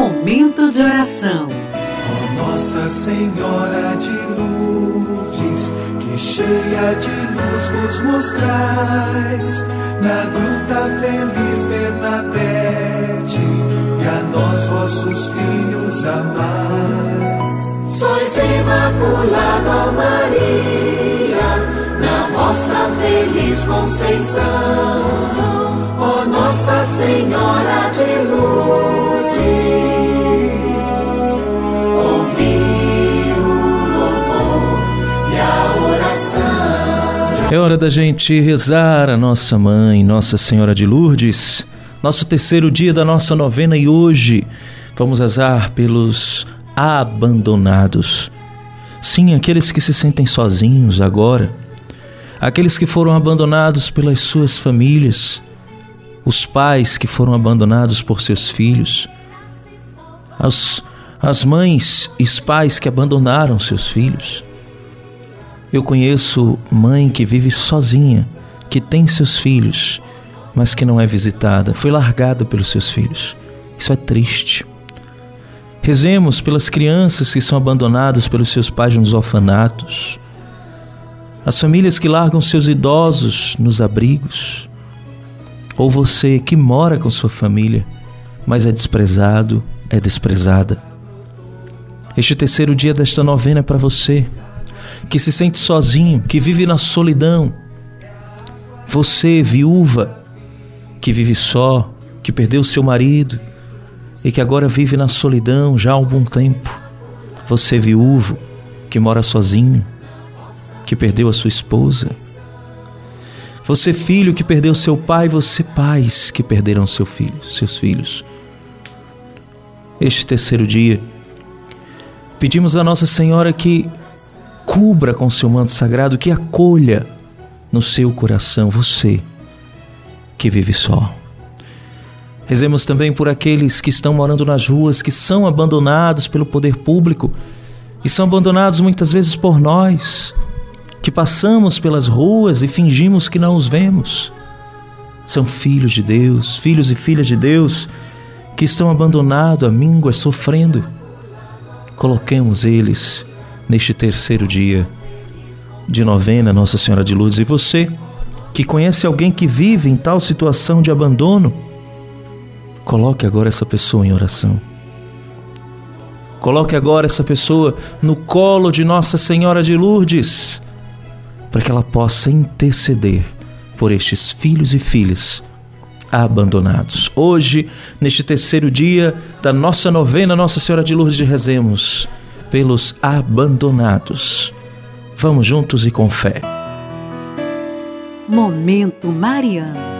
Momento de oração. Ó Nossa Senhora de Lourdes, que cheia de luz vos mostrais, na gruta feliz Bernadette, e a nós vossos filhos amais. Sois Imaculada ó Maria, na vossa feliz conceição, ó Nossa Senhora de Lourdes, É hora da gente rezar a nossa mãe, Nossa Senhora de Lourdes, nosso terceiro dia da nossa novena e hoje vamos rezar pelos abandonados. Sim, aqueles que se sentem sozinhos agora, aqueles que foram abandonados pelas suas famílias, os pais que foram abandonados por seus filhos, as, as mães e os pais que abandonaram seus filhos. Eu conheço mãe que vive sozinha, que tem seus filhos, mas que não é visitada, foi largada pelos seus filhos. Isso é triste. Rezemos pelas crianças que são abandonadas pelos seus pais nos orfanatos, as famílias que largam seus idosos nos abrigos, ou você que mora com sua família, mas é desprezado, é desprezada. Este terceiro dia desta novena é para você, que se sente sozinho, que vive na solidão. Você, viúva, que vive só, que perdeu seu marido, e que agora vive na solidão já há algum tempo. Você, viúvo, que mora sozinho, que perdeu a sua esposa. Você, filho, que perdeu seu pai, você, pais, que perderam seu filho, seus filhos. Este terceiro dia, pedimos a Nossa Senhora que cubra com seu manto sagrado, que acolha no seu coração você que vive só. Rezemos também por aqueles que estão morando nas ruas, que são abandonados pelo poder público e são abandonados muitas vezes por nós, que passamos pelas ruas e fingimos que não os vemos. São filhos de Deus, filhos e filhas de Deus, que estão abandonados a mínguas, sofrendo. Coloquemos eles neste terceiro dia de novena Nossa Senhora de Lourdes. E você que conhece alguém que vive em tal situação de abandono, Coloque agora essa pessoa em oração. Coloque agora essa pessoa no colo de Nossa Senhora de Lourdes, para que ela possa interceder por estes filhos e filhas abandonados. Hoje, neste terceiro dia da nossa novena Nossa Senhora de Lourdes, rezemos pelos abandonados. Vamos juntos e com fé. Momento Mariano.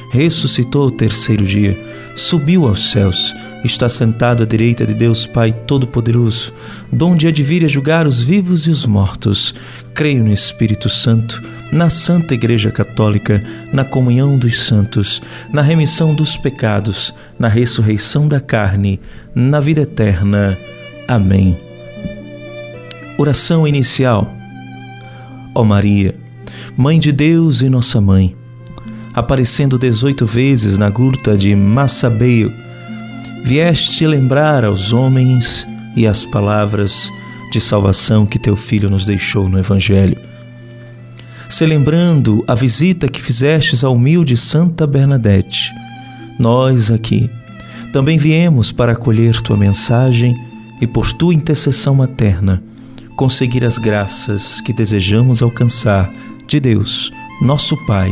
ressuscitou o terceiro dia, subiu aos céus, está sentado à direita de Deus Pai Todo-Poderoso, donde há de vir a julgar os vivos e os mortos. Creio no Espírito Santo, na Santa Igreja Católica, na comunhão dos santos, na remissão dos pecados, na ressurreição da carne, na vida eterna. Amém. Oração inicial. Ó Maria, Mãe de Deus e nossa mãe, aparecendo dezoito vezes na gruta de Massabeio, vieste lembrar aos homens e as palavras de salvação que teu filho nos deixou no Evangelho. Celebrando a visita que fizestes à humilde Santa Bernadette, nós aqui também viemos para acolher tua mensagem e por tua intercessão materna conseguir as graças que desejamos alcançar de Deus, nosso Pai.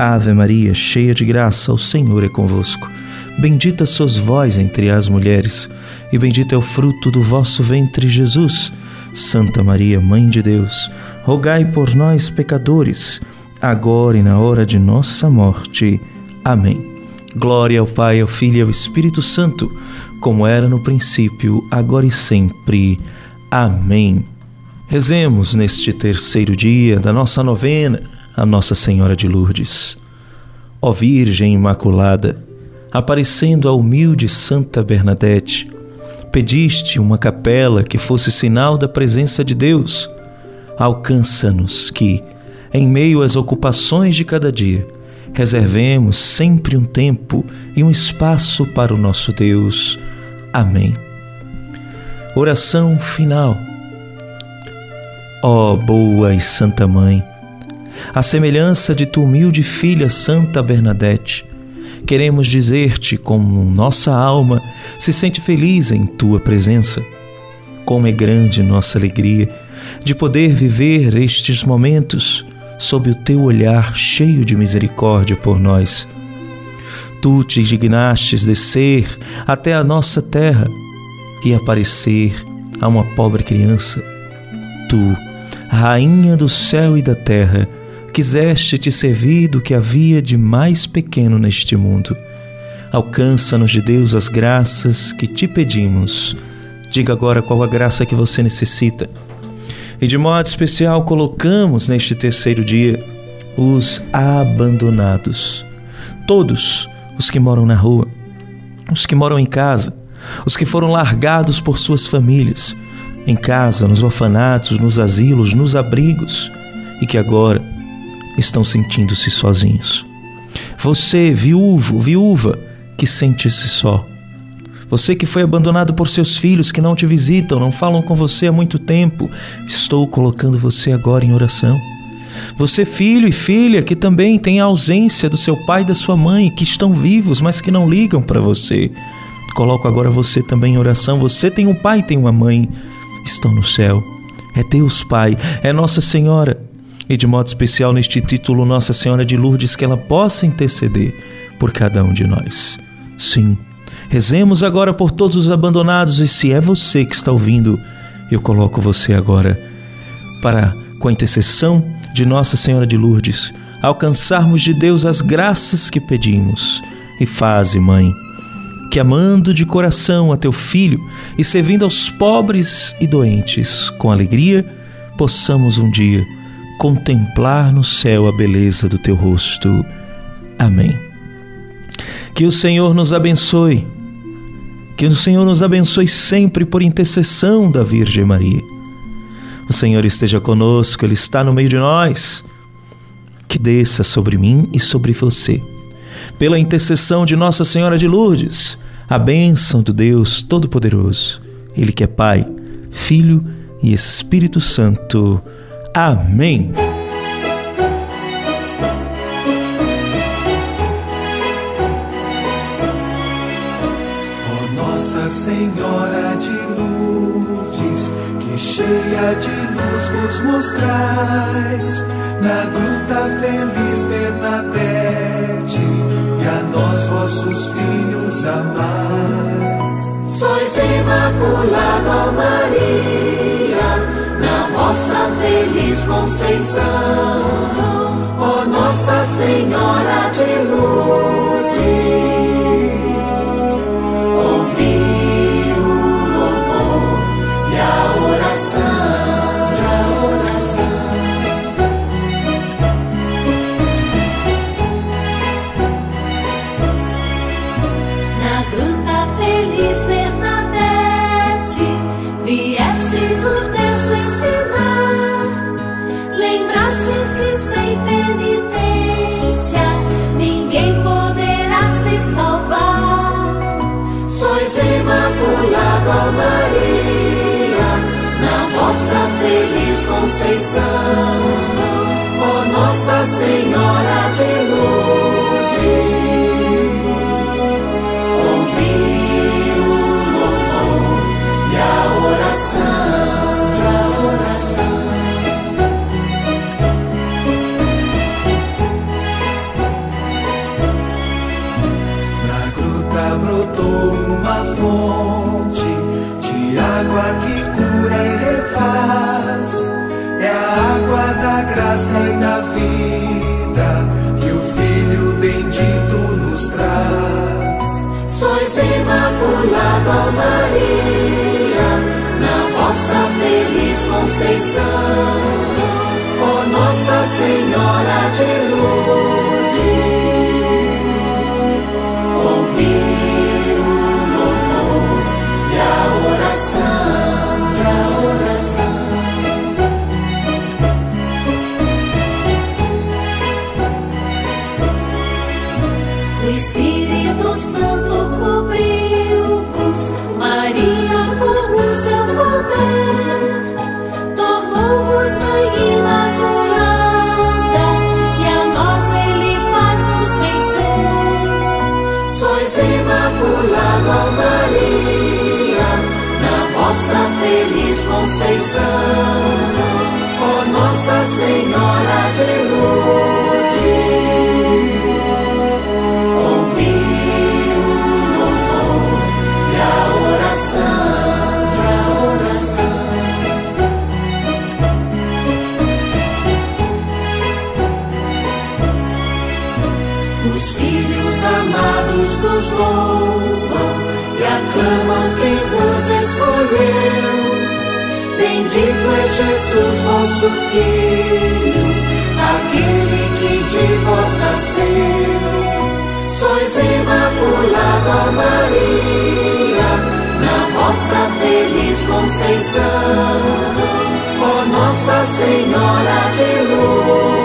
Ave Maria, cheia de graça, o Senhor é convosco. Bendita sois vós entre as mulheres, e bendito é o fruto do vosso ventre, Jesus. Santa Maria, Mãe de Deus, rogai por nós, pecadores, agora e na hora de nossa morte. Amém. Glória ao Pai, ao Filho e ao Espírito Santo, como era no princípio, agora e sempre. Amém. Rezemos neste terceiro dia da nossa novena a Nossa Senhora de Lourdes. Ó Virgem Imaculada, aparecendo a humilde Santa Bernadette, pediste uma capela que fosse sinal da presença de Deus. Alcança-nos que, em meio às ocupações de cada dia, reservemos sempre um tempo e um espaço para o nosso Deus. Amém. Oração final. Ó boa e santa Mãe, à semelhança de tua humilde filha Santa Bernadette, queremos dizer-te como nossa alma se sente feliz em tua presença. Como é grande nossa alegria de poder viver estes momentos sob o teu olhar cheio de misericórdia por nós. Tu te dignastes descer até a nossa terra e aparecer a uma pobre criança. Tu, Rainha do céu e da terra, quiseste te servir do que havia de mais pequeno neste mundo. Alcança-nos de Deus as graças que te pedimos. Diga agora qual a graça que você necessita. E de modo especial colocamos neste terceiro dia os abandonados. Todos os que moram na rua, os que moram em casa, os que foram largados por suas famílias, em casa, nos orfanatos, nos asilos, nos abrigos, e que agora estão sentindo-se sozinhos. Você, viúvo, viúva, que sente-se só. Você que foi abandonado por seus filhos que não te visitam, não falam com você há muito tempo, estou colocando você agora em oração. Você, filho e filha, que também tem a ausência do seu pai e da sua mãe, que estão vivos, mas que não ligam para você. Coloco agora você também em oração. Você tem um pai e tem uma mãe, estão no céu. É Deus Pai, é Nossa Senhora e de modo especial neste título Nossa Senhora de Lourdes, que ela possa interceder por cada um de nós. Sim, rezemos agora por todos os abandonados e se é você que está ouvindo, eu coloco você agora para, com a intercessão de Nossa Senhora de Lourdes, alcançarmos de Deus as graças que pedimos. E faze, Mãe, que amando de coração a teu filho e servindo aos pobres e doentes com alegria, possamos um dia contemplar no céu a beleza do teu rosto. Amém. Que o Senhor nos abençoe. Que o Senhor nos abençoe sempre por intercessão da Virgem Maria. O Senhor esteja conosco, Ele está no meio de nós. Que desça sobre mim e sobre você. Pela intercessão de Nossa Senhora de Lourdes, a bênção do Deus Todo-Poderoso, Ele que é Pai, Filho e Espírito Santo. Amém. Ó Nossa Senhora de Lourdes, que cheia de luz vos mostrais, na gruta feliz Bernadette, e a nós vossos filhos amais. Sois Imaculada Maria Conceição, ó Nossa Senhora de Lourdes. Santa Maria, na vossa feliz conceição, ó Nossa Senhora de Luz. Maria, na vossa feliz conceição, ó Nossa Senhora de Lourdes. Conceição, ó Nossa Senhora Clamam quem vos escolheu. Bendito é Jesus, vosso Filho, aquele que de vós nasceu. Sois imaculada Maria, na vossa feliz conceição. Ó Nossa Senhora de Luz